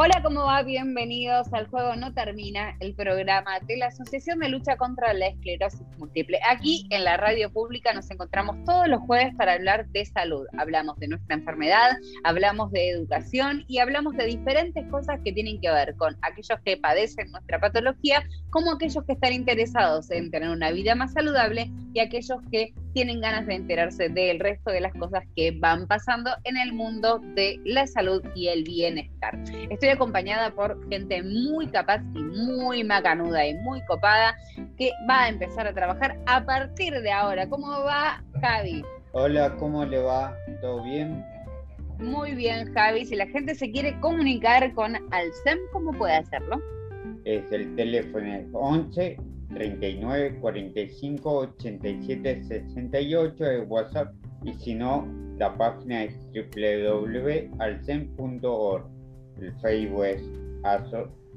Hola, ¿cómo va? Bienvenidos al Juego No Termina, el programa de la Asociación de Lucha contra la Esclerosis Múltiple. Aquí en la radio pública nos encontramos todos los jueves para hablar de salud. Hablamos de nuestra enfermedad, hablamos de educación y hablamos de diferentes cosas que tienen que ver con aquellos que padecen nuestra patología, como aquellos que están interesados en tener una vida más saludable y aquellos que tienen ganas de enterarse del resto de las cosas que van pasando en el mundo de la salud y el bienestar. Estoy acompañada por gente muy capaz y muy macanuda y muy copada que va a empezar a trabajar a partir de ahora. ¿Cómo va Javi? Hola, ¿cómo le va? ¿Todo bien? Muy bien, Javi. Si la gente se quiere comunicar con Alcem, ¿cómo puede hacerlo? Es el teléfono 11 39 45 87 68 de WhatsApp y si no, la página es www.alcem.org. El Facebook es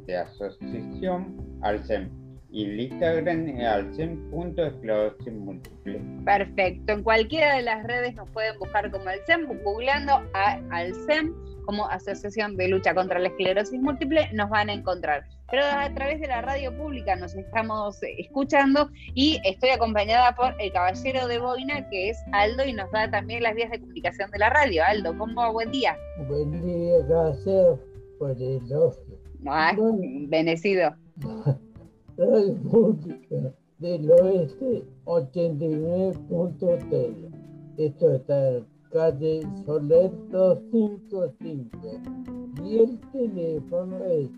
de Asociación Alcem y el Instagram es alcem.esclerosis múltiple. Perfecto, en cualquiera de las redes nos pueden buscar como Alcem, googleando a Alcem como Asociación de Lucha contra la Esclerosis Múltiple, nos van a encontrar. Pero a través de la radio pública nos estamos escuchando y estoy acompañada por el caballero de Boina, que es Aldo, y nos da también las vías de comunicación de la radio. Aldo, ¿cómo va? Buen día. Buen día, gracias por el ocio. Ah, bendecido. Radio Pública del Oeste 89.3. Esto está calle Soler 255. Y el teléfono es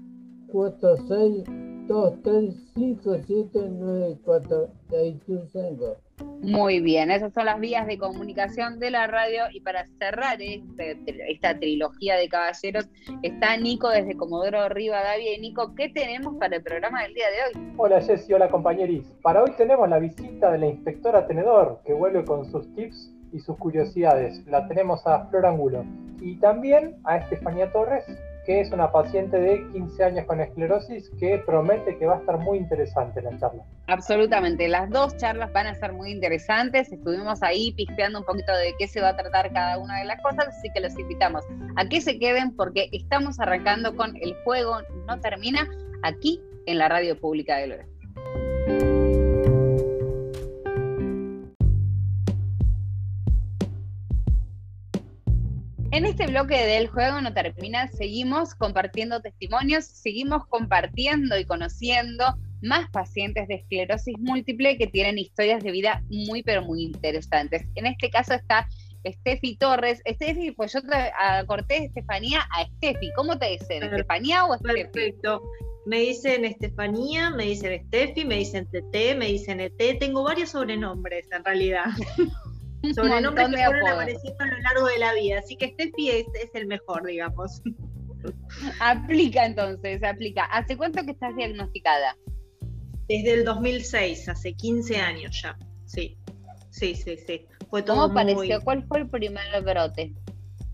4623579465. Muy bien, esas son las vías de comunicación de la radio y para cerrar este, esta trilogía de caballeros está Nico desde Comodoro Rivadavia. Y Nico, ¿qué tenemos para el programa del día de hoy? Hola Jessy, hola compañeris. Para hoy tenemos la visita de la inspectora Tenedor que vuelve con sus tips y sus curiosidades. La tenemos a Flor Angulo. Y también a Estefanía Torres, que es una paciente de 15 años con esclerosis que promete que va a estar muy interesante la charla. Absolutamente, las dos charlas van a ser muy interesantes. Estuvimos ahí pispeando un poquito de qué se va a tratar cada una de las cosas, así que los invitamos a que se queden porque estamos arrancando con el juego no termina aquí en la radio pública de Oeste. En este bloque del juego no termina, seguimos compartiendo testimonios, seguimos compartiendo y conociendo más pacientes de esclerosis múltiple que tienen historias de vida muy, pero muy interesantes. En este caso está Steffi Torres. Steffi, pues yo te corté Estefanía a Steffi. ¿Cómo te dicen? ¿Estefanía o Steffi? Perfecto. Me dicen Estefanía, me dicen Steffi, me dicen TT, me dicen ET. Tengo varios sobrenombres en realidad. Sobrenombres que fueron apareciendo a lo largo de la vida. Así que Steffi es, es el mejor, digamos. Aplica entonces, aplica. ¿Hace cuánto que estás diagnosticada? Desde el 2006, hace 15 años ya. Sí, sí, sí, sí. Fue todo ¿Cómo pareció? ¿Cuál fue el primer brote?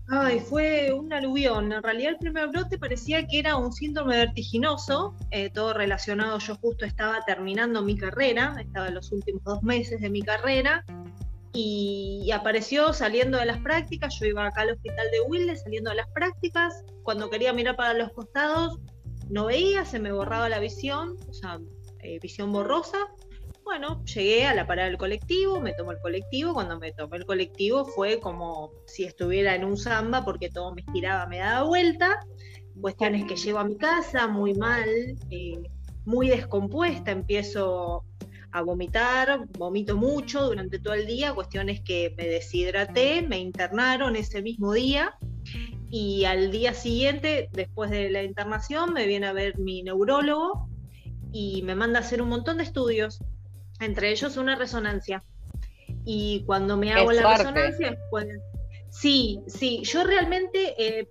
Ay, fue un aluvión. En realidad el primer brote parecía que era un síndrome vertiginoso, eh, todo relacionado. Yo justo estaba terminando mi carrera, estaba en los últimos dos meses de mi carrera y, apareció saliendo de las prácticas. Yo iba acá al hospital de Wilde saliendo de las prácticas. Cuando quería mirar para los costados, no veía, se me borraba la visión, o sea, eh, visión borrosa. Bueno, llegué a la parada del colectivo, me tomó el colectivo. Cuando me tomé el colectivo fue como si estuviera en un samba porque todo me estiraba, me daba vuelta. Cuestiones que llego a mi casa muy mal, eh, muy descompuesta, empiezo a vomitar, vomito mucho durante todo el día, cuestiones que me deshidraté, me internaron ese mismo día y al día siguiente, después de la internación, me viene a ver mi neurólogo y me manda a hacer un montón de estudios, entre ellos una resonancia. Y cuando me hago la resonancia, pues, sí, sí, yo realmente eh,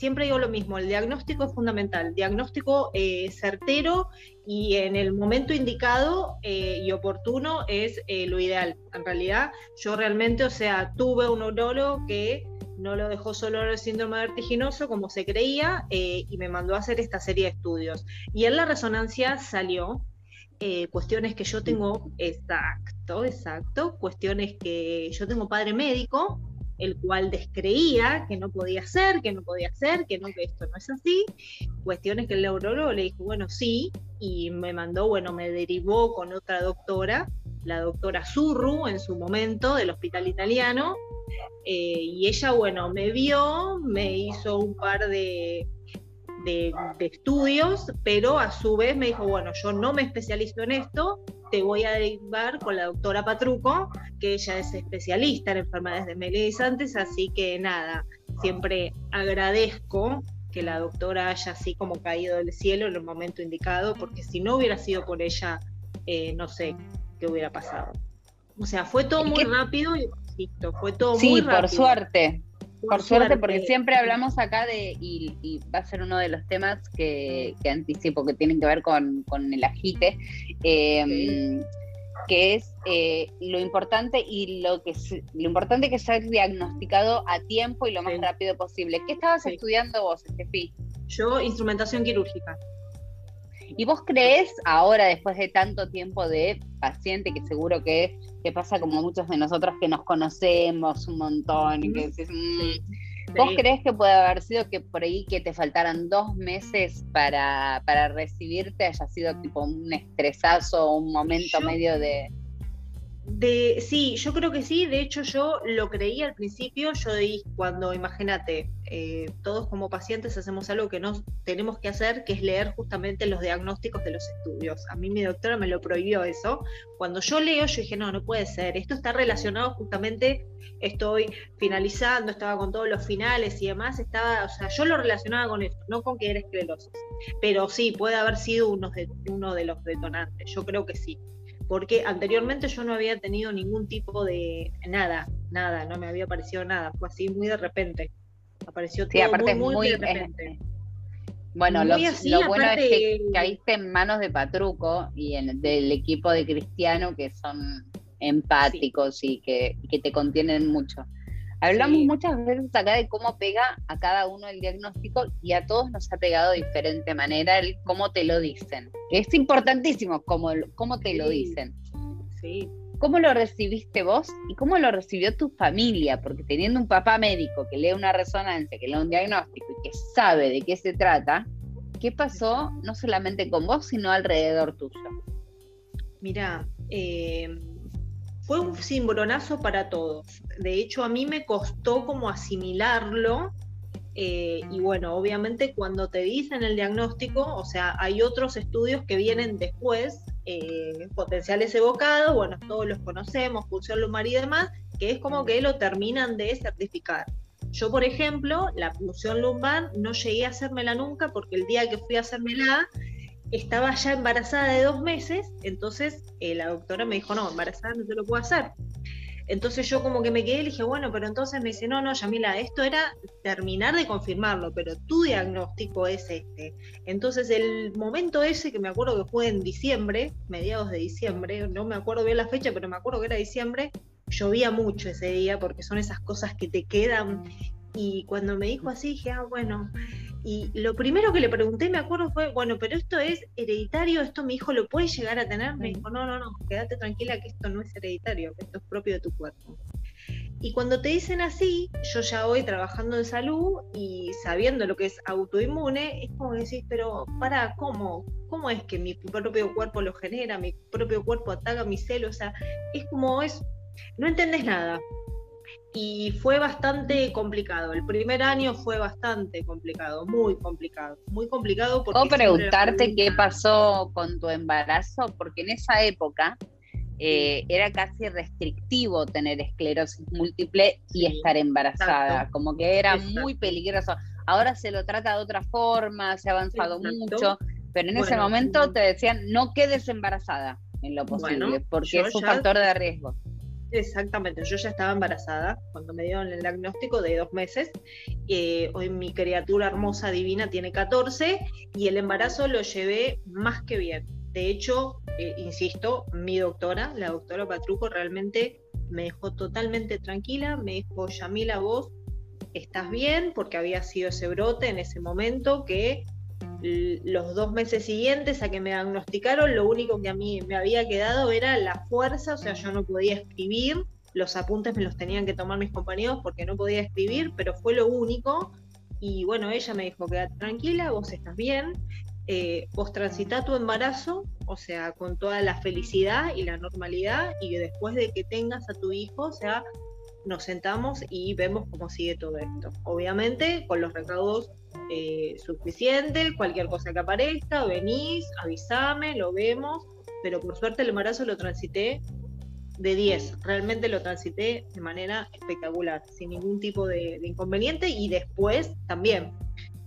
siempre digo lo mismo, el diagnóstico es fundamental, diagnóstico eh, certero y en el momento indicado eh, y oportuno es eh, lo ideal. En realidad, yo realmente, o sea, tuve un neurólogo que no lo dejó solo el síndrome vertiginoso como se creía y me mandó a hacer esta serie de estudios. Y en la resonancia salió cuestiones que yo tengo, exacto, exacto, cuestiones que yo tengo padre médico, el cual descreía que no podía ser, que no podía ser, que no, que esto no es así. Cuestiones que el neurólogo le dijo, bueno, sí, y me mandó, bueno, me derivó con otra doctora, la doctora Zurru en su momento del hospital italiano, eh, y ella, bueno, me vio, me hizo un par de, de, estudios, pero a su vez me dijo, bueno, yo no me especializo en esto, te voy a derivar con la doctora Patruco, que ella es especialista en enfermedades desmelizantes, así que nada, siempre agradezco que la doctora haya así como caído del cielo en el momento indicado, porque si no hubiera sido por ella, eh, no sé qué hubiera pasado. O sea, fue todo muy rápido y fue todo muy rápido. Sí, por suerte. Por, suerte, porque siempre hablamos acá de, y, va a ser uno de los temas que, anticipo, que tienen que ver con, el agite, em, que es eh, lo importante y lo que lo importante que ser diagnosticado a tiempo y lo más rápido posible. ¿Qué estabas estudiando vos, Estefi? Yo, instrumentación quirúrgica. ¿Y vos crees ahora, después de tanto tiempo de paciente, que seguro que, que pasa como muchos de nosotros que nos conocemos un montón y que decís, mm", ¿vos crees que puede haber sido que por ahí que te faltaran dos meses para, para recibirte haya sido tipo un estresazo, un momento medio de de, sí, yo creo que sí. De hecho, yo lo creí al principio. Yo di, cuando, imagínate, eh, todos como pacientes hacemos algo que no tenemos que hacer, que es leer justamente los diagnósticos de los estudios. A mí mi doctora me lo prohibió eso. Cuando yo leo, yo dije, no, no puede ser. Esto está relacionado justamente, estoy finalizando, estaba con todos los finales y demás. Estaba, o sea, yo lo relacionaba con esto, no con que era esclerosis. Pero sí, puede haber sido uno de los detonantes. Yo creo que sí porque anteriormente yo no había tenido ningún tipo de nada, nada, no me había aparecido nada, fue así muy de repente. Apareció todo muy, muy, de repente. bueno, lo, bueno es que caíste en manos de Patruco y en, del equipo de Cristiano que son empáticos y, que, que te contienen mucho. Hablamos muchas veces acá de cómo pega a cada uno el diagnóstico y a todos nos ha pegado de diferente manera el cómo te lo dicen. Es importantísimo cómo, cómo te lo dicen. Sí. ¿Cómo lo recibiste vos y cómo lo recibió tu familia? Porque teniendo un papá médico que lee una resonancia, que lee un diagnóstico y que sabe de qué se trata, ¿qué pasó no solamente con vos, sino alrededor tuyo? Mira, eh, fue un cimbronazo para todos. De hecho, a mí me costó como asimilarlo. Eh, y bueno, obviamente cuando te dicen el diagnóstico, o sea, hay otros estudios que vienen después, eh, potenciales evocados, bueno, todos los conocemos, pulsión lumbar y demás, que es como que lo terminan de certificar. Yo, por ejemplo, la pulsión lumbar no llegué a hacérmela nunca porque el día que fui a hacérmela estaba ya embarazada de dos meses, entonces eh, la doctora me dijo, no, embarazada no te lo puedo hacer. Entonces yo como que me quedé y dije, bueno, pero entonces me dice, no, no, Yamila, esto era terminar de confirmarlo, pero tu diagnóstico es este. Entonces el momento ese, que me acuerdo que fue en diciembre, mediados de diciembre, no me acuerdo bien la fecha, pero me acuerdo que era diciembre, llovía mucho ese día porque son esas cosas que te quedan. Y cuando me dijo así, dije, ah, bueno, y lo primero que le pregunté, me acuerdo, fue, bueno, pero esto es hereditario, esto mi hijo lo puede llegar a tener. Me dijo, no, no, no, quédate tranquila que esto no es hereditario, que esto es propio de tu cuerpo. Y cuando te dicen así, yo ya voy trabajando en salud y sabiendo lo que es autoinmune, es como que decís, pero para, ¿cómo? ¿Cómo es que mi propio cuerpo lo genera, mi propio cuerpo ataca mis celos? O sea, es como es, no entendés nada y fue bastante complicado. El primer año fue bastante complicado, muy complicado, muy complicado. ¿Puedo preguntarte qué pasó con tu embarazo? Porque en esa época eh, era casi restrictivo tener esclerosis múltiple y estar embarazada, como que era muy peligroso. Ahora se lo trata de otra forma, se ha avanzado mucho, pero en ese momento te decían no quedes embarazada en lo posible, porque es un factor de riesgo. Exactamente, yo ya estaba embarazada cuando me dieron el diagnóstico de dos meses. Hoy mi criatura hermosa, divina, tiene 14 y el embarazo lo llevé más que bien. De hecho, eh, insisto, mi doctora, la doctora Patruco, realmente me dejó totalmente tranquila. Me dijo, Yamila, vos estás bien, porque había sido ese brote en ese momento que los dos meses siguientes a que me diagnosticaron, lo único que a mí me había quedado era la fuerza, o sea, yo no podía escribir, los apuntes me los tenían que tomar mis compañeros porque no podía escribir, pero fue lo único. Y bueno, ella me dijo, quédate tranquila, vos estás bien, eh, vos transita tu embarazo, o sea, con toda la felicidad y la normalidad, y después de que tengas a tu hijo, o sea, nos sentamos y vemos cómo sigue todo esto. Obviamente, con los recaudos eh, suficientes, cualquier cosa que aparezca, venís, avísame, lo vemos, pero por suerte el embarazo lo transité de 10, realmente lo transité de manera espectacular, sin ningún tipo de, inconveniente y después también,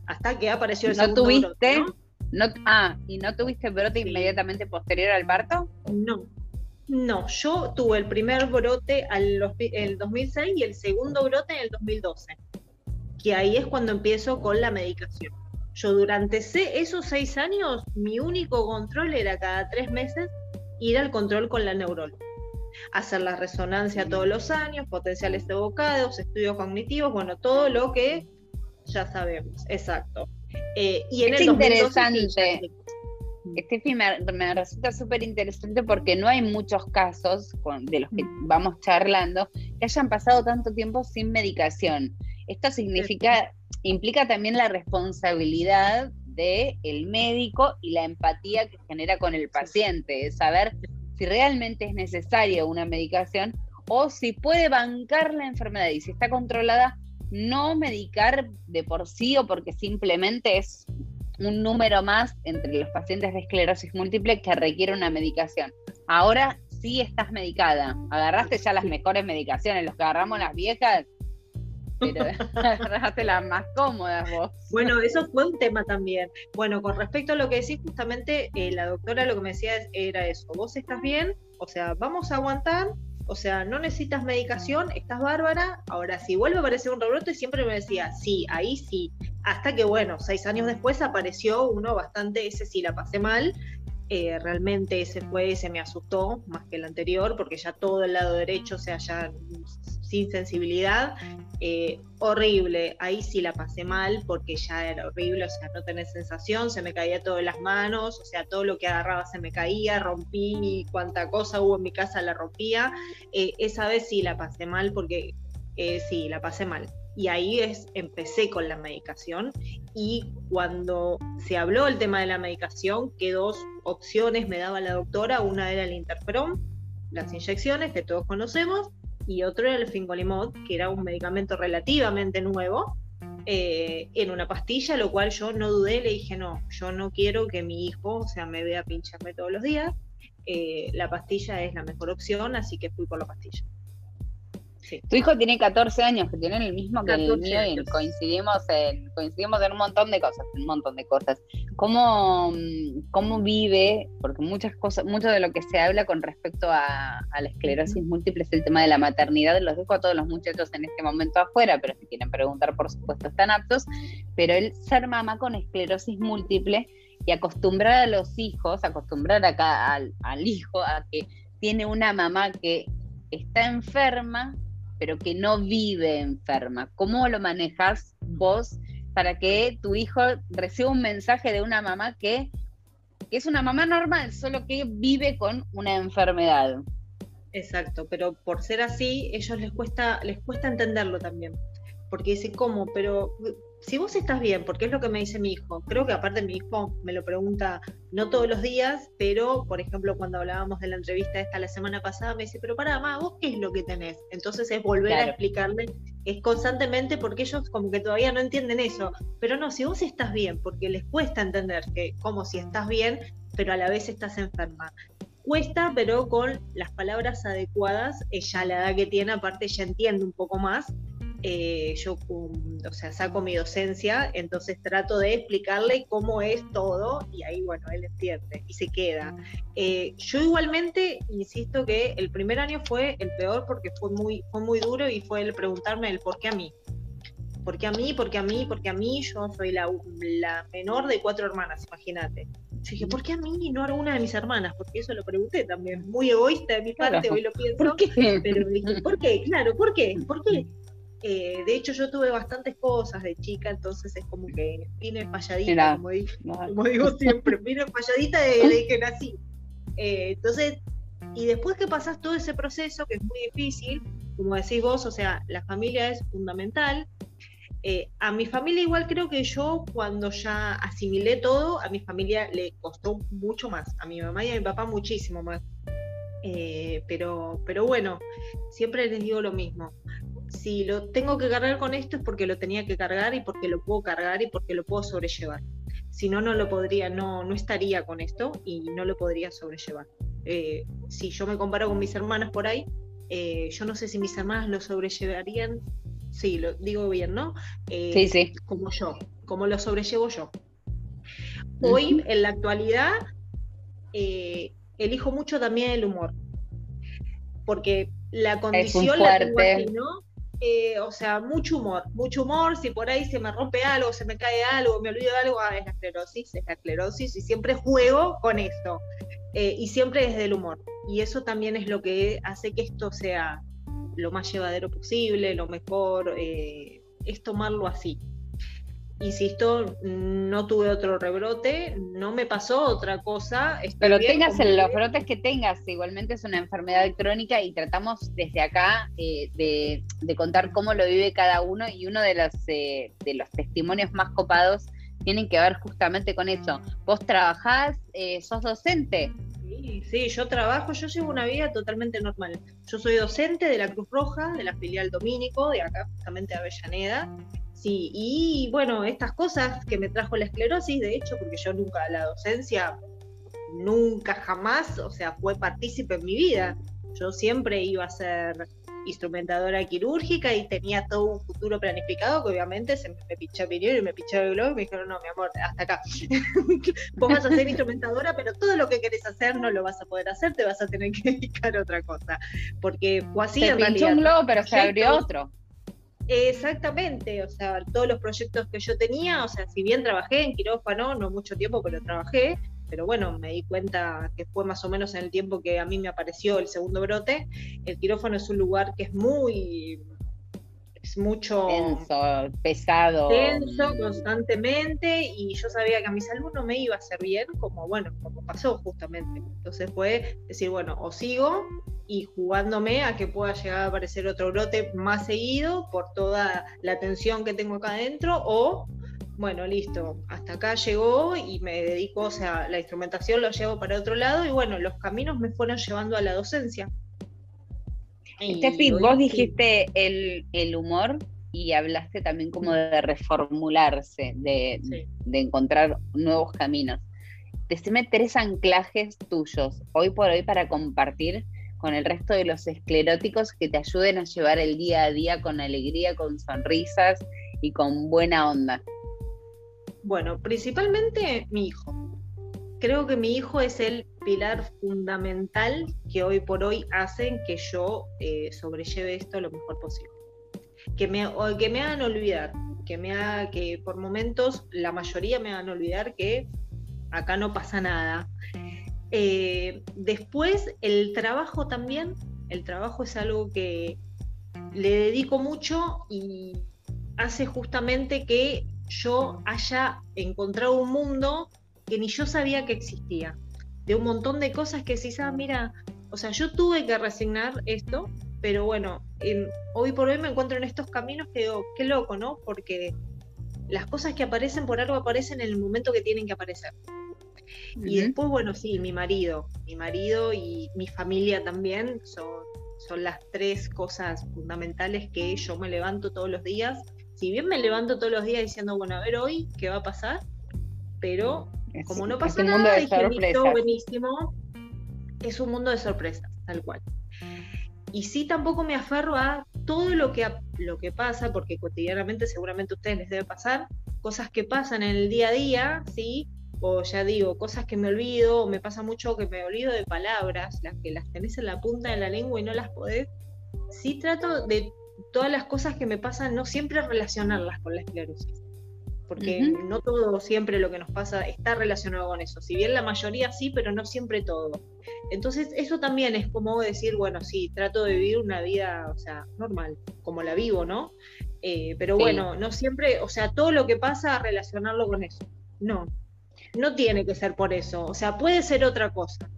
hasta que apareció el ¿No tuviste? ¿no? ah, ¿y no tuviste brote inmediatamente posterior al parto? No, no, yo tuve el primer brote en el 2006 y el segundo brote en el 2012, que ahí es cuando empiezo con la medicación. Yo durante esos seis años, mi único control era cada tres meses ir al control con la neuróloga. Hacer la resonancia todos los años, potenciales evocados, estudios cognitivos, bueno, todo lo que ya sabemos, exacto. Eh, y en es el interesante. Steffi, me, resulta súper interesante porque no hay muchos casos de los que mm. vamos charlando que hayan pasado tanto tiempo sin medicación. Esto significa, implica también la responsabilidad del el médico y la empatía que genera con el paciente, es saber si realmente es necesaria una medicación o si puede bancar la enfermedad y si está controlada, no medicar de por sí o porque simplemente es un número más entre los pacientes de esclerosis múltiple que requiere una medicación. Ahora sí estás medicada. Agarraste ya las mejores medicaciones, los que agarramos las viejas, pero agarraste las más cómodas vos. Bueno, eso fue un tema también. Bueno, con respecto a lo que decís, justamente eh, la doctora lo que me decía era eso, vos estás bien, o sea, vamos a aguantar, o sea, no necesitas medicación, estás bárbara. Ahora, si vuelve a aparecer un rebrote, siempre me decía, sí, ahí sí. Hasta que, bueno, seis años después apareció uno bastante, ese sí la pasé mal. Eh, realmente ese fue, ese me asustó más que el anterior, porque ya todo el lado derecho, o sea, ya sin sensibilidad, eh, horrible, ahí sí la pasé mal porque ya era horrible, o sea, no tenés sensación, se me caía todo en las manos, o sea, todo lo que agarraba se me caía, rompí, cuánta cosa hubo en mi casa la rompía, eh, esa vez sí la pasé mal porque eh, sí, la pasé mal. Y ahí es, empecé con la medicación y cuando se habló el tema de la medicación, que dos opciones me daba la doctora, una era el interferón, las inyecciones que todos conocemos, y otro era el fingolimod, que era un medicamento relativamente nuevo, eh, en una pastilla, lo cual yo no dudé, le dije, no, yo no quiero que mi hijo, o sea, me vea pincharme todos los días, eh, la pastilla es la mejor opción, así que fui por la pastilla. Tu hijo tiene 14 años, que tienen el mismo que el mío y coincidimos en, coincidimos en un montón de cosas, un montón de cosas. ¿Cómo, cómo vive? Porque muchas cosas, mucho de lo que se habla con respecto a, la esclerosis múltiple es el tema de la maternidad. Los dejo a todos los muchachos en este momento afuera, pero si quieren preguntar, por supuesto, están aptos. Pero el ser mamá con esclerosis múltiple y acostumbrar a los hijos, acostumbrar acá al, al hijo a que tiene una mamá que está enferma pero que no vive enferma. ¿Cómo lo manejas vos para que tu hijo reciba un mensaje de una mamá que, es una mamá normal, solo que vive con una enfermedad? Exacto, pero por ser así, ellos les cuesta, les cuesta entenderlo también. Porque dicen, ¿cómo? Pero si vos estás bien, porque es lo que me dice mi hijo, creo que aparte mi hijo me lo pregunta no todos los días, pero por ejemplo cuando hablábamos de la entrevista esta la semana pasada, me dice, pero para, mamá, vos qué es lo que tenés. Entonces es volver a explicarle, es constantemente porque ellos como que todavía no entienden eso, pero no, si vos estás bien, porque les cuesta entender que como si estás bien, pero a la vez estás enferma. Cuesta, pero con las palabras adecuadas, ella la edad que tiene, aparte ya entiende un poco más, eh, yo, o sea, saco mi docencia, entonces trato de explicarle cómo es todo y ahí, bueno, él entiende y se queda. Eh, yo igualmente insisto que el primer año fue el peor porque fue muy, fue muy duro y fue el preguntarme el por qué a mí. ¿Por qué a mí? ¿Por qué a mí? Porque a mí yo soy la, la menor de cuatro hermanas, imagínate. Yo dije, ¿por qué a mí y no a una de mis hermanas? Porque eso lo pregunté también. Muy egoísta de mi parte, hoy lo pienso. ¿Por qué? Pero dije, ¿por qué? Claro, ¿por qué? ¿Por qué? Eh, de hecho, yo tuve bastantes cosas de chica, entonces es como que vine falladita, como, digo, siempre, vine falladita desde que nací. Eh, entonces, y después que pasas todo ese proceso, que es muy difícil, como decís vos, o sea, la familia es fundamental. Eh, a mi familia igual creo que yo cuando ya asimilé todo, a mi familia le costó mucho más, a mi mamá y a mi papá muchísimo más. Eh, pero, pero bueno, siempre les digo lo mismo. Si lo tengo que cargar con esto es porque lo tenía que cargar y porque lo puedo cargar y porque lo puedo sobrellevar. Si no, no lo podría, no, no estaría con esto y no lo podría sobrellevar. Eh, si yo me comparo con mis hermanas por ahí, eh, yo no sé si mis hermanas lo sobrellevarían, sí, lo digo bien, ¿no? Eh, sí, sí. Como yo, como lo sobrellevo yo. Hoy, en la actualidad, elijo mucho también el humor, porque la condición la tengo así, ¿no? O sea, mucho humor, mucho humor, si por ahí se me rompe algo, se me cae algo, me olvido de algo, ah, es la esclerosis, es la esclerosis, y siempre juego con esto. Eh, y siempre desde el humor. Y eso también es lo que hace que esto sea lo más llevadero posible, lo mejor, eh, es tomarlo así. Insisto, no tuve otro rebrote, no me pasó otra cosa. Pero tengas los brotes que tengas, igualmente es una enfermedad crónica y tratamos desde acá eh, de, contar cómo lo vive cada uno y uno de los, de los testimonios más copados tienen que ver justamente con eso. Vos trabajás, eh, sos docente. Sí, sí, yo trabajo, yo llevo una vida totalmente normal. Yo soy docente de la Cruz Roja, de la filial Domínico, de acá justamente de Avellaneda. Sí, y bueno, estas cosas que me trajo la esclerosis, de hecho, porque yo nunca la docencia, nunca jamás, o sea, fue partícipe en mi vida. Yo siempre iba a ser instrumentadora quirúrgica y tenía todo un futuro planificado que obviamente se me, me pinchó y me pinchó el globo y me dijeron, no, mi amor, hasta acá. Vos vas a ser instrumentadora, pero todo lo que querés hacer no lo vas a poder hacer, te vas a tener que dedicar a otra cosa. Porque fue así se pinchó un globo, pero se abrió otro. Exactamente, o sea, todos los proyectos que yo tenía, o sea, si bien trabajé en quirófano, no mucho tiempo, pero trabajé, pero bueno, me di cuenta que fue más o menos en el tiempo que a mí me apareció el segundo brote. El quirófano es un lugar que es muy es mucho tenso, pesado. Tenso constantemente y yo sabía que a mi salud no me iba a hacer bien, como bueno, como pasó justamente. Entonces fue decir, bueno, o sigo y jugándome a que pueda llegar a aparecer otro brote más seguido por toda la tensión que tengo acá adentro o bueno, listo, hasta acá llegó y me dedico, o sea, la instrumentación lo llevo para otro lado y bueno, los caminos me fueron llevando a la docencia. Steffi, vos dijiste el, humor y hablaste también como de reformularse, de, de encontrar nuevos caminos. Decime tres anclajes tuyos hoy por hoy para compartir con el resto de los escleróticos que te ayuden a llevar el día a día con alegría, con sonrisas y con buena onda. Bueno, principalmente mi hijo. Creo que mi hijo es el pilar fundamental que hoy por hoy hacen que yo eh, sobrelleve esto lo mejor posible. Que me, que me hagan olvidar, que me haga, que por momentos la mayoría me hagan olvidar que acá no pasa nada. Eh, después, el trabajo también, el trabajo es algo que le dedico mucho y hace justamente que yo haya encontrado un mundo que ni yo sabía que existía, de un montón de cosas que si ah, mira, o sea, yo tuve que resignar esto, pero bueno, hoy por hoy me encuentro en estos caminos que digo, qué loco, ¿no? Porque las cosas que aparecen por algo aparecen en el momento que tienen que aparecer. Y después, bueno, sí, mi marido, mi marido y mi familia también son, son las tres cosas fundamentales que yo me levanto todos los días si bien me levanto todos los días diciendo, bueno, a ver hoy qué va a pasar, pero como no pasa nada, dije, listo, buenísimo, es un mundo de sorpresas, tal cual. Y sí tampoco me aferro a todo lo que, lo que pasa, porque cotidianamente seguramente a ustedes les debe pasar, cosas que pasan en el día a día, ¿sí? O ya digo, cosas que me olvido, me pasa mucho que me olvido de palabras, las que las tenés en la punta de la lengua y no las podés. Sí trato de todas las cosas que me pasan, no siempre relacionarlas con la esclerosis. Porque no todo siempre lo que nos pasa está relacionado con eso. Si bien la mayoría sí, pero no siempre todo. Entonces, eso también es como decir, bueno, sí, trato de vivir una vida, o sea, normal, como la vivo, ¿no? Eh, pero bueno, no siempre, o sea, todo lo que pasa, relacionarlo con eso. No, no tiene que ser por eso. O sea, puede ser otra cosa.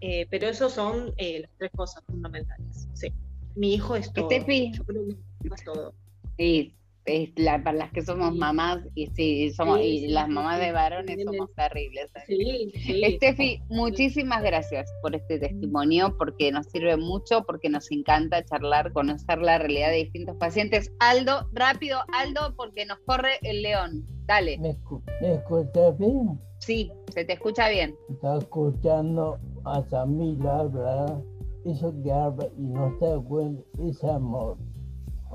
Eh, pero eso son eh, las tres cosas fundamentales. Sí. Mi hijo es todo. Steffi. Yo creo que es todo. Sí, es la- para las que somos Sí. mamás y sí, somos Sí, y las mamás sí. de varones Sí, somos terribles. Sí, sí. Estefi, muchísimas gracias por este testimonio, porque nos sirve mucho, porque nos encanta charlar, conocer la realidad de distintos pacientes. Aldo, rápido, Aldo, porque nos corre el león. Dale, ¿Me, escu- ¿Me escuchas bien? sí, se te escucha bien. Está escuchando a Samila hablar. Eso que habla y no se cuenta es amor.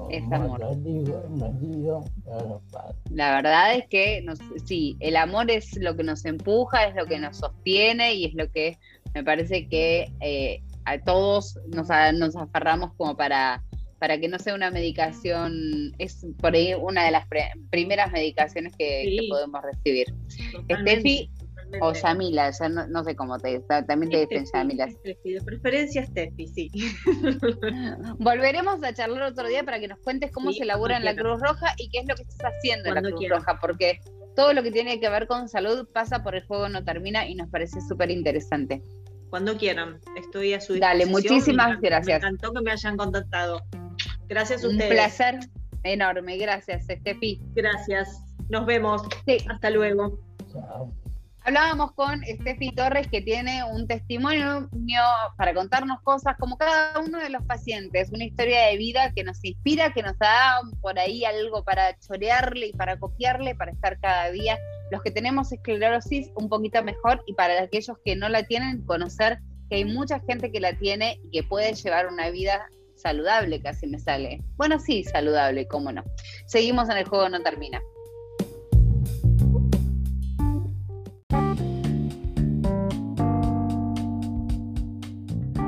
Es amor. pasa. La verdad es que nos, sí, el amor es lo que nos empuja, es lo que nos sostiene y es lo que me parece que eh, a todos nos, a- nos aferramos como para, para que no sea una medicación, es por ahí una de las pre- primeras medicaciones que, podemos recibir. Totalmente, Estefi. O Yamila, ya no, no sé cómo te ta- también te dicen Steffi, Yamila. Steffi, de preferencia Steffi, sí. Volveremos a charlar otro día para que nos cuentes cómo Sí, se elabora en la Cruz Roja y qué es lo que estás haciendo en la Cruz. Roja, porque todo lo que tiene que ver con salud pasa por el juego no termina y nos parece súper interesante. Cuando quieran, estoy a su Dale, disposición. muchísimas Me encantó- gracias. Me encantó que me hayan contactado. Gracias a Un ustedes. placer enorme, gracias, Estefi. Gracias. Nos vemos. Sí, Hasta luego. Chao. Hablábamos con Steffi Torres que tiene un testimonio para contarnos cosas como cada uno de los pacientes, una historia de vida que nos inspira, que nos da por ahí algo para chorearle y para copiarle, para estar cada día los que tenemos esclerosis un poquito mejor y para aquellos que no la tienen, conocer que hay mucha gente que la tiene y que puede llevar una vida saludable, casi me sale. Bueno, sí, saludable, cómo no. Seguimos en el juego, no termina.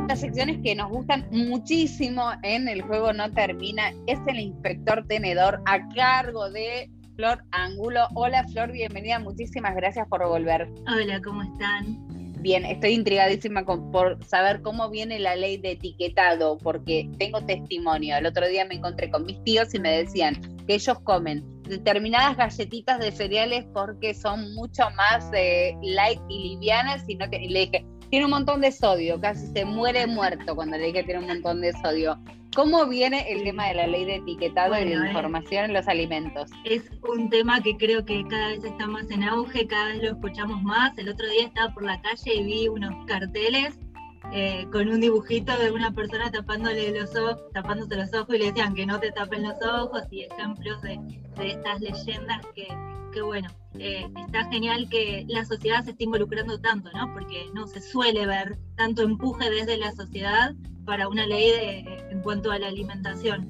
Las secciones que nos gustan muchísimo en el juego no termina es el inspector tenedor a cargo de Flor Angulo. Hola Flor, bienvenida, muchísimas gracias por volver. Hola, ¿cómo están? Bien, estoy intrigadísima con- por saber cómo viene la ley de etiquetado, porque tengo testimonio. El otro día me encontré con mis tíos y me decían que ellos comen determinadas galletitas de cereales porque son mucho más eh, light y livianas y, no te- y le dije, tiene un montón de sodio, casi se muere muerto cuando le dije que tiene un montón de sodio. ¿Cómo viene el tema de la ley de etiquetado y Bueno, de eh. información en los alimentos? Es un tema que creo que cada vez está más en auge, cada vez lo escuchamos más. El otro día estaba por la calle y vi unos carteles eh, con un dibujito de una persona tapándole los ojos, tapándose los ojos y le decían que no te tapen los ojos y ejemplos de, de estas leyendas que, que bueno, eh, está genial que la sociedad se esté involucrando tanto, ¿no? Porque no se suele ver tanto empuje desde la sociedad para una ley de- en cuanto a la alimentación.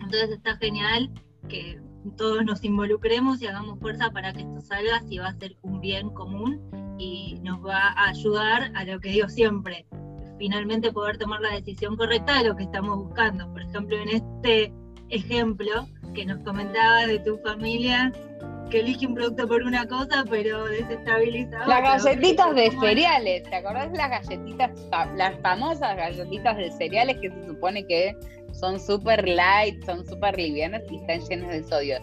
Entonces está genial que todos nos involucremos y hagamos fuerza para que esto salga, si va a ser un bien común y nos va a ayudar a lo que digo siempre, finalmente poder tomar la decisión correcta de lo que estamos buscando. Por ejemplo, en este ejemplo que nos comentabas de tu familia, que elige un producto por una cosa, pero desestabiliza. Las galletitas de cereales, ¿te acordás de las galletitas, las famosas galletitas de cereales que se supone que son súper light, son súper livianas y están llenas de sodio?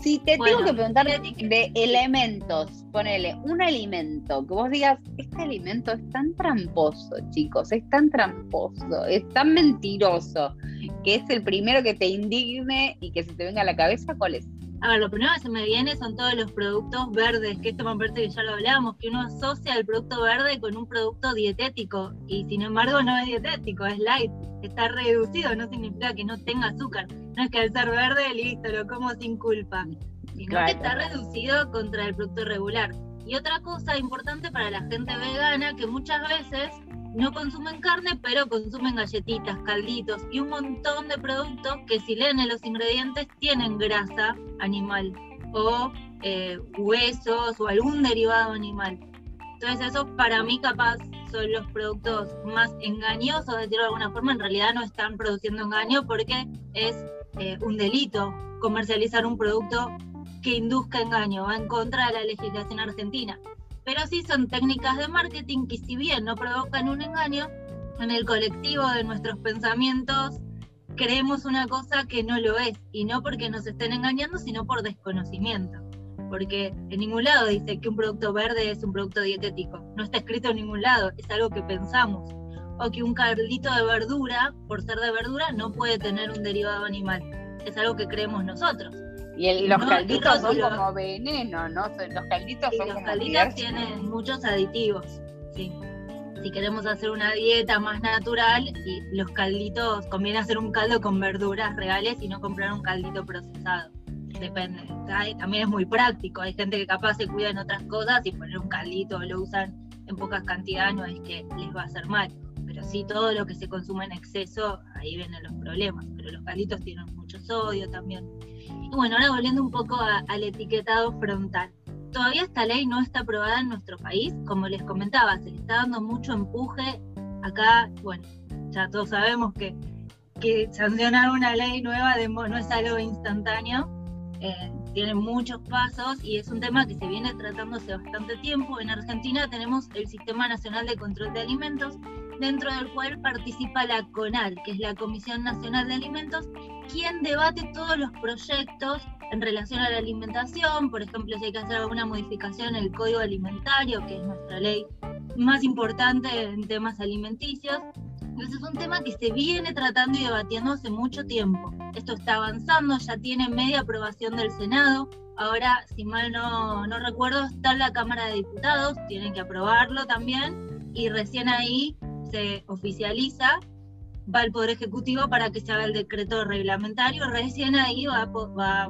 Si te Bueno, tengo que preguntar de elementos, ponele un alimento que vos digas, este alimento es tan tramposo, chicos, es tan tramposo, es tan mentiroso, que es el primero que te indigne y que se te venga a la cabeza, ¿cuál es? A ver, lo primero que se me viene son todos los productos verdes, que esto me parece que ya lo hablamos, que uno asocia el producto verde con un producto dietético y sin embargo no es dietético, es light, está reducido, no significa que no tenga azúcar. No es que al ser verde, listo, lo como sin culpa, sino Claro. que está reducido contra el producto regular. Y otra cosa importante para la gente vegana, que muchas veces no consumen carne, pero consumen galletitas, calditos y un montón de productos que si leen en los ingredientes tienen grasa animal o eh, huesos o algún derivado animal. Entonces eso para mí capaz son los productos más engañosos, de decirlo de alguna forma, en realidad no están produciendo engaño porque es eh, un delito comercializar un producto que induzca engaño, va en contra de la legislación argentina pero sí son técnicas de marketing que si bien no provocan un engaño, en el colectivo de nuestros pensamientos creemos una cosa que no lo es, y no porque nos estén engañando, sino por desconocimiento. Porque en ningún lado dice que un producto verde es un producto dietético, no está escrito en ningún lado, es algo que pensamos. o que un caldito de verdura, por ser de verdura, no puede tener un derivado animal. Es algo que creemos nosotros. Y los No, calditos el son rótulo. como veneno, ¿no? Los calditos Y son los como calditos tienen muchos aditivos, sí. Si queremos hacer una dieta más natural, y los calditos, conviene hacer un caldo con verduras reales y no comprar un caldito procesado. Depende. Hay- También es muy práctico. Hay gente que capaz se cuida en otras cosas y poner un caldito lo usan en pocas cantidades no es que les va a hacer mal. Pero sí todo lo que se consume en exceso, ahí vienen los problemas. Pero los calditos tienen mucho sodio también. Y bueno, ahora volviendo un poco al etiquetado frontal. Todavía esta ley no está aprobada en nuestro país, como les comentaba, se le está dando mucho empuje. Acá, bueno, ya todos sabemos que, que sancionar una ley nueva de no es algo instantáneo, eh, tiene muchos pasos y es un tema que se viene tratando hace bastante tiempo. En Argentina tenemos el Sistema Nacional de Control de Alimentos, dentro del cual participa la CONAL, que es la Comisión Nacional de Alimentos, quien debate todos los proyectos en relación a la alimentación, por ejemplo, si hay que hacer alguna modificación en el Código Alimentario, que es nuestra ley más importante en temas alimenticios. Entonces es un tema que se viene tratando y debatiendo hace mucho tiempo. Esto está avanzando, ya tiene media aprobación del Senado. Ahora, si mal no, no recuerdo, está en la Cámara de Diputados, tienen que aprobarlo también y recién ahí se oficializa, va al Poder Ejecutivo para que se haga el decreto reglamentario, recién ahí va, va,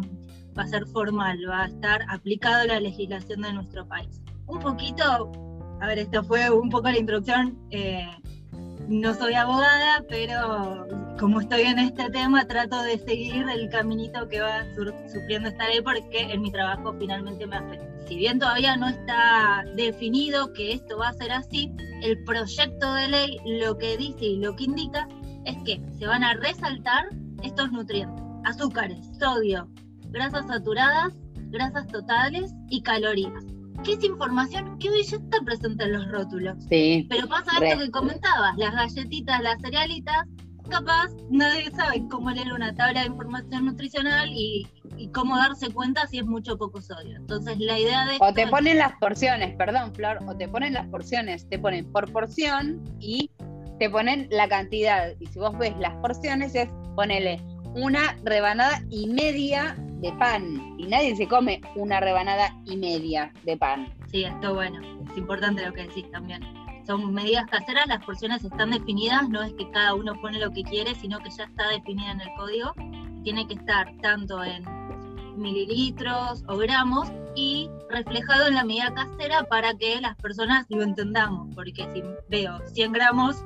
va a ser formal, va a estar aplicado la legislación de nuestro país. Un poquito, a ver, esto fue un poco la introducción, eh, no soy abogada, pero como estoy en este tema, trato de seguir el caminito que va sur- sufriendo esta ley porque en mi trabajo finalmente me afecta. Si bien todavía no está definido que esto va a ser así, el proyecto de ley lo que dice y lo que indica es que se van a resaltar estos nutrientes, azúcares, sodio, grasas saturadas, grasas totales y calorías. Que es información que hoy ya está presente en los rótulos. Sí. Pero pasa esto que comentabas, las galletitas, las cerealitas, capaz nadie sabe cómo leer una tabla de información nutricional y, y cómo darse cuenta si es mucho o poco sodio. Entonces la idea de... O te es- ponen las porciones, perdón, Flor, o te ponen las porciones, te ponen por porción y te ponen la cantidad. Y si vos ves las porciones, es ponele una rebanada y media de pan. Y nadie se come una rebanada y media de pan. Sí, esto bueno, es importante lo que decís también. Son medidas caseras, las porciones están definidas, no es que cada uno pone lo que quiere, sino que ya está definida en el código. Tiene que estar tanto en mililitros o gramos y reflejado en la medida casera para que las personas lo entendamos, porque si veo 100 gramos,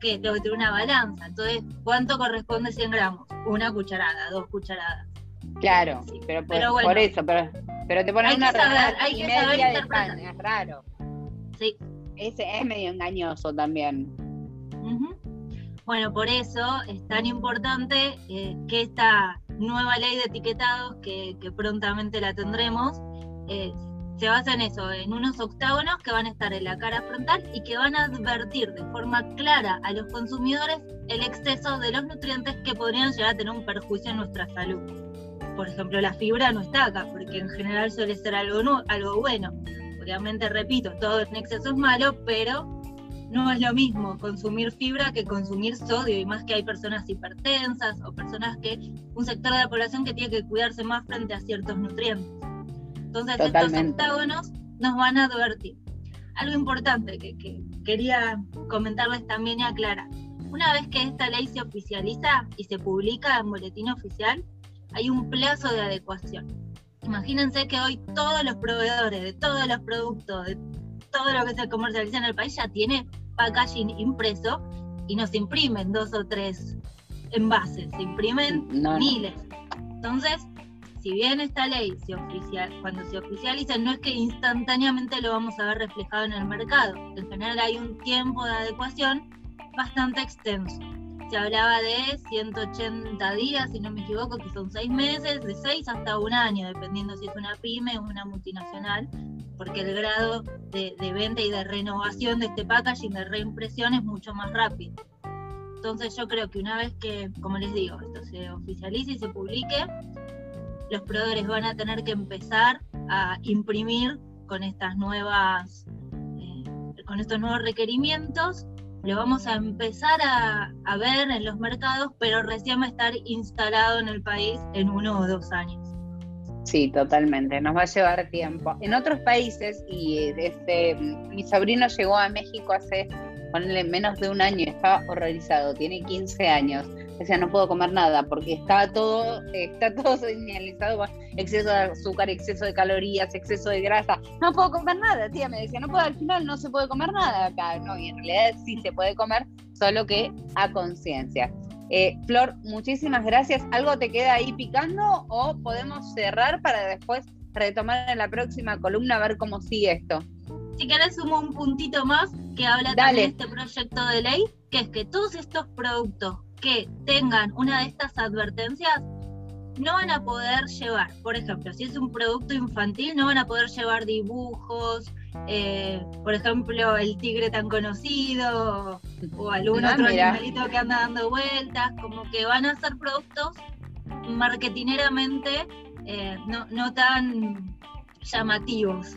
que tengo que tener una balanza. Entonces, ¿cuánto corresponde 100 gramos? Una cucharada, dos cucharadas. Claro, Sí, pero, por, pero bueno. por eso, pero, pero te ponen Hay que una saber, rebanada hay que saber interpretar. es raro. Sí, Ese es medio engañoso también. Bueno, por eso es tan importante eh, que esta nueva ley de etiquetados, que, que prontamente la tendremos, eh, se basa en eso, en unos octágonos que van a estar en la cara frontal y que van a advertir de forma clara a los consumidores el exceso de los nutrientes que podrían llegar a tener un perjuicio en nuestra salud. Por ejemplo, la fibra no está acá, porque en general suele ser algo, nu- algo bueno. Obviamente, repito, todo en exceso es malo, pero no es lo mismo consumir fibra que consumir sodio, y más que hay personas hipertensas o personas que, un sector de la población que tiene que cuidarse más frente a ciertos nutrientes. Entonces Totalmente. estos octágonos nos van a advertir. Algo importante que, que quería comentarles también y aclarar. Una vez que esta ley se oficializa y se publica en boletín oficial, hay un plazo de adecuación. Imagínense que hoy todos los proveedores de todos los productos, de todo lo que se comercializa en el país ya tiene packaging impreso y no se imprimen dos o tres envases, se imprimen No, no. miles. Entonces, si bien esta ley se oficial, cuando se oficializa, no es que instantáneamente lo vamos a ver reflejado en el mercado. En general hay un tiempo de adecuación bastante extenso. Se hablaba de 180 días, si no me equivoco, que son seis meses, de seis hasta un año, dependiendo si es una pyme o una multinacional, porque el grado de, venta y de renovación de este packaging, de reimpresión, es mucho más rápido. Entonces yo creo que una vez que, como les digo, esto se oficialice y se publique, los proveedores van a tener que empezar a imprimir con estas nuevas, eh, con estos nuevos requerimientos lo vamos a empezar a, a ver en los mercados, pero recién va a estar instalado en el país en uno o dos años. Sí, totalmente, nos va a llevar tiempo. En otros países, y desde mi sobrino llegó a México hace ponle menos de un año, estaba horrorizado, tiene 15 años. Decía, no puedo comer nada porque está todo, está todo señalizado exceso de azúcar, exceso de calorías, exceso de grasa. No puedo comer nada, tía, me decía, no puedo, al final no se puede comer nada acá. No, y en realidad sí se puede comer, solo que a conciencia. Eh, Flor, muchísimas gracias. ¿Algo te queda ahí picando o podemos cerrar para después retomar en la próxima columna a ver cómo sigue esto? Si querés sumo un puntito más que habla también de este proyecto de ley, que es que todos estos productos que tengan una de estas advertencias no van a poder llevar, por ejemplo, si es un producto infantil, no van a poder llevar dibujos, eh, por ejemplo, el tigre tan conocido o algún otro animalito que anda dando vueltas, como que van a ser productos marketineramente eh, no, no, tan llamativos.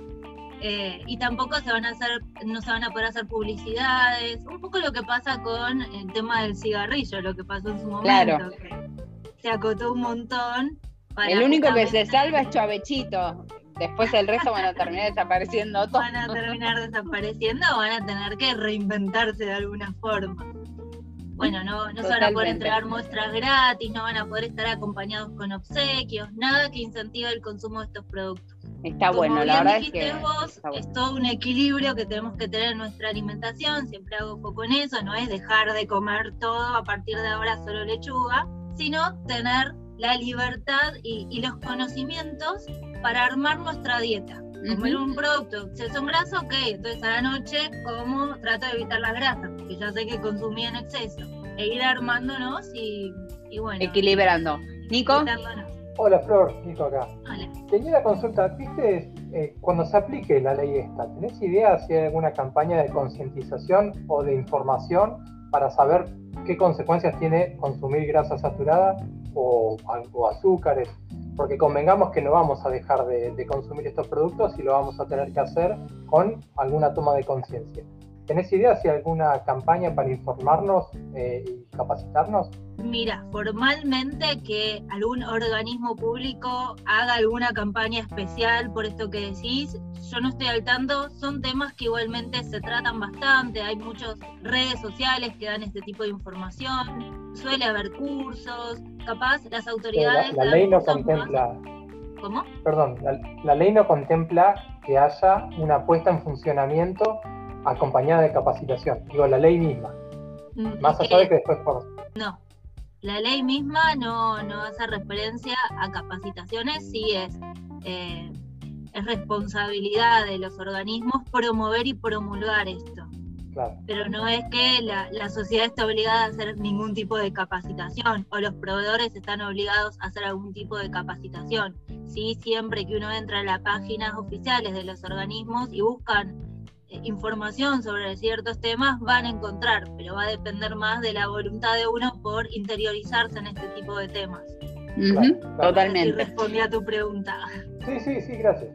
Eh, y tampoco se van a hacer, no se van a poder hacer publicidades, un poco lo que pasa con el tema del cigarrillo, lo que pasó en su momento, que se acotó un montón. el único que se salva es Chavechito, después el resto van a terminar desapareciendo todos. Van a terminar desapareciendo o van a tener que reinventarse de alguna forma. Bueno, no, no se van a poder entregar muestras gratis, no van a poder estar acompañados con obsequios, nada que incentive el consumo de estos productos. Está bueno, la verdad es que vos, es todo un equilibrio que tenemos que tener en nuestra alimentación, siempre hago foco en eso, no es dejar de comer todo a partir de ahora solo lechuga, sino tener la libertad y, los conocimientos para armar nuestra dieta. Comer un producto exceso en grasa, ok, entonces a la noche como trato de evitar las grasas, porque ya sé que consumí en exceso, e ir armándonos y, bueno. Equilibrando. Nico. Hola Flor, Nico acá. Tenía la consulta, ¿viste eh, cuando se aplique la ley esta, ¿tenés idea si hay alguna campaña de concientización o de información para saber qué consecuencias tiene consumir grasa saturada o, azúcares? Porque convengamos que no vamos a dejar de consumir estos productos y lo vamos a tener que hacer con alguna toma de conciencia. ¿Tenés idea si hay alguna campaña para informarnos eh, y capacitarnos? Mira, formalmente que algún organismo público haga alguna campaña especial por esto que decís, yo no estoy al tanto, son temas que igualmente se tratan bastante, hay muchas redes sociales que dan este tipo de información, suele haber cursos, capaz las autoridades... La, ley no contempla... ¿Cómo? Perdón, la, la ley no contempla que haya una puesta en funcionamiento acompañada de capacitación. Digo, la ley misma. Mm, Más allá de que después por... No, la ley misma no, no hace referencia a capacitaciones, sí es, eh, es responsabilidad de los organismos promover y promulgar esto. Pero no es que la, la, sociedad está obligada a hacer ningún tipo de capacitación o los proveedores están obligados a hacer algún tipo de capacitación. Sí, siempre que uno entra a las páginas oficiales de los organismos y buscan información sobre ciertos temas van a encontrar, pero va a depender más de la voluntad de uno por interiorizarse en este tipo de temas. Totalmente. Y respondí a tu pregunta. Sí, sí, sí, gracias.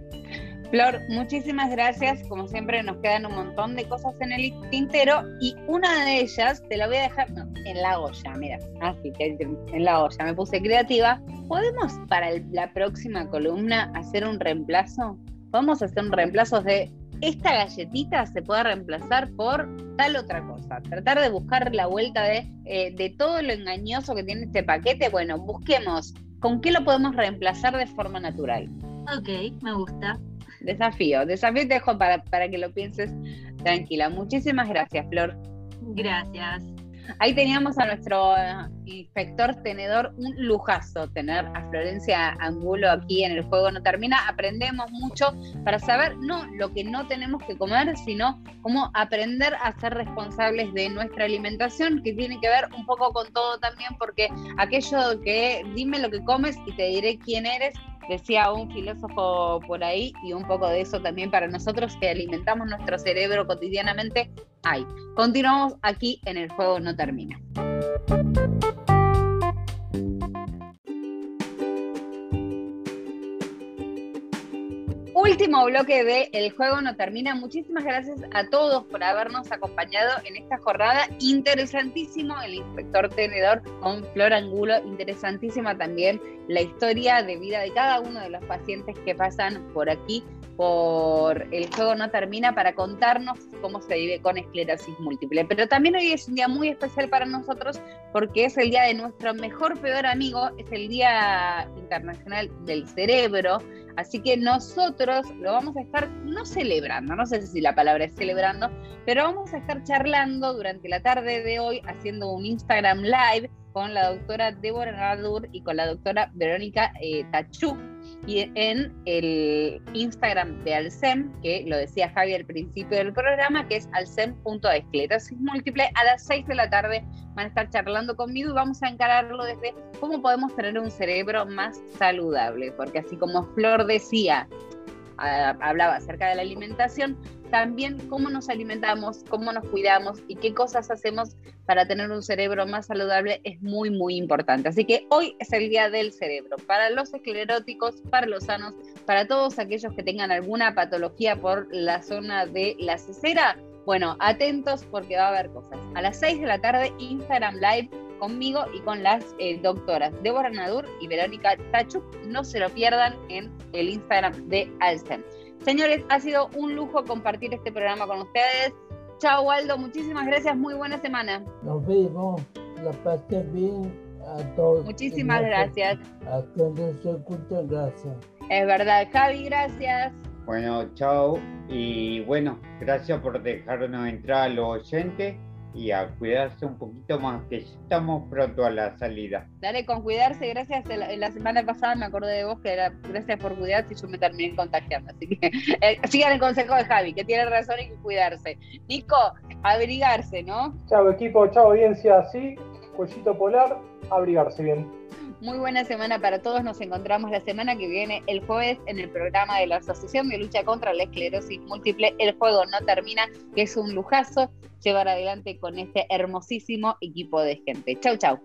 Flor, muchísimas gracias. Como siempre, nos quedan un montón de cosas en el tintero y una de ellas te la voy a dejar en la olla. Mira, así que en la olla me puse creativa. ¿Podemos para la próxima columna hacer un reemplazo? Vamos a hacer un reemplazo de esta galletita se puede reemplazar por tal otra cosa. Tratar de buscar la vuelta de, eh, de todo lo engañoso que tiene este paquete. Bueno, busquemos con qué lo podemos reemplazar de forma natural. Ok, me gusta. Desafío, desafío te dejo para, para que lo pienses tranquila. Muchísimas gracias, Flor. Gracias. Ahí teníamos a nuestro eh, inspector tenedor, un lujazo tener a Florencia Angulo aquí en el juego no termina. Aprendemos mucho para saber no lo que no tenemos que comer, sino cómo aprender a ser responsables de nuestra alimentación, que tiene que ver un poco con todo también, porque aquello que dime lo que comes y te diré quién eres, decía un filósofo por ahí, y un poco de eso también para nosotros que alimentamos nuestro cerebro cotidianamente, hay. Continuamos aquí en el juego no termina. Último bloque de El juego no termina. Muchísimas gracias a todos por habernos acompañado en esta jornada. Interesantísimo el inspector tenedor con Flor Angulo. Interesantísima también la historia de vida de cada uno de los pacientes que pasan por aquí por El juego no termina para contarnos cómo se vive con esclerosis múltiple. Pero también hoy es un día muy especial para nosotros porque es el día de nuestro mejor peor amigo, es el Día Internacional del Cerebro. Así que nosotros lo vamos a estar no celebrando, no sé si la palabra es celebrando, pero vamos a estar charlando durante la tarde de hoy haciendo un Instagram Live con la doctora Débora Nadur y con la doctora Verónica eh, y en el Instagram de Alcem, que lo decía Javi al principio del programa, que es alcem.esclerosis múltiple, a las 6 de la tarde van a estar charlando conmigo y vamos a encararlo desde cómo podemos tener un cerebro más saludable, porque así como Flor decía, hablaba acerca de la alimentación, también cómo nos alimentamos, cómo nos cuidamos y qué cosas hacemos para tener un cerebro más saludable es muy, muy importante. Así que hoy es el día del cerebro. Para los escleróticos, para los sanos, para todos aquellos que tengan alguna patología por la zona de la cesera, bueno, atentos porque va a haber cosas. A las 6 de la tarde, Instagram Live conmigo y con las eh, doctoras Débora Nadur y Verónica Tachuk. No se lo pierdan en el Instagram de Alcem. Señores, ha sido un lujo compartir este programa con ustedes. Chao, Waldo. Muchísimas gracias. Muy buena semana. Nos vemos. La pasé bien a todos. Muchísimas gracias. A todos se escuchan, gracias. Es verdad. Javi, gracias. Bueno, chao. Y bueno, gracias por dejarnos entrar a los oyentes y a cuidarse un poquito más, que estamos pronto a la salida. Dale con cuidarse, gracias. La, semana pasada me acordé de vos que era gracias por cuidarse y yo me terminé contagiando. Así que eh, sigan el consejo de Javi, que tiene razón y que cuidarse. Nico, abrigarse, ¿no? Chao equipo, chao audiencia, sí, cuellito polar, abrigarse bien. Muy buena semana para todos. Nos encontramos la semana que viene, el jueves, en el programa de la Asociación de Lucha contra la Esclerosis Múltiple. El juego no termina, que es un lujazo llevar adelante con este hermosísimo equipo de gente. Chau, chau.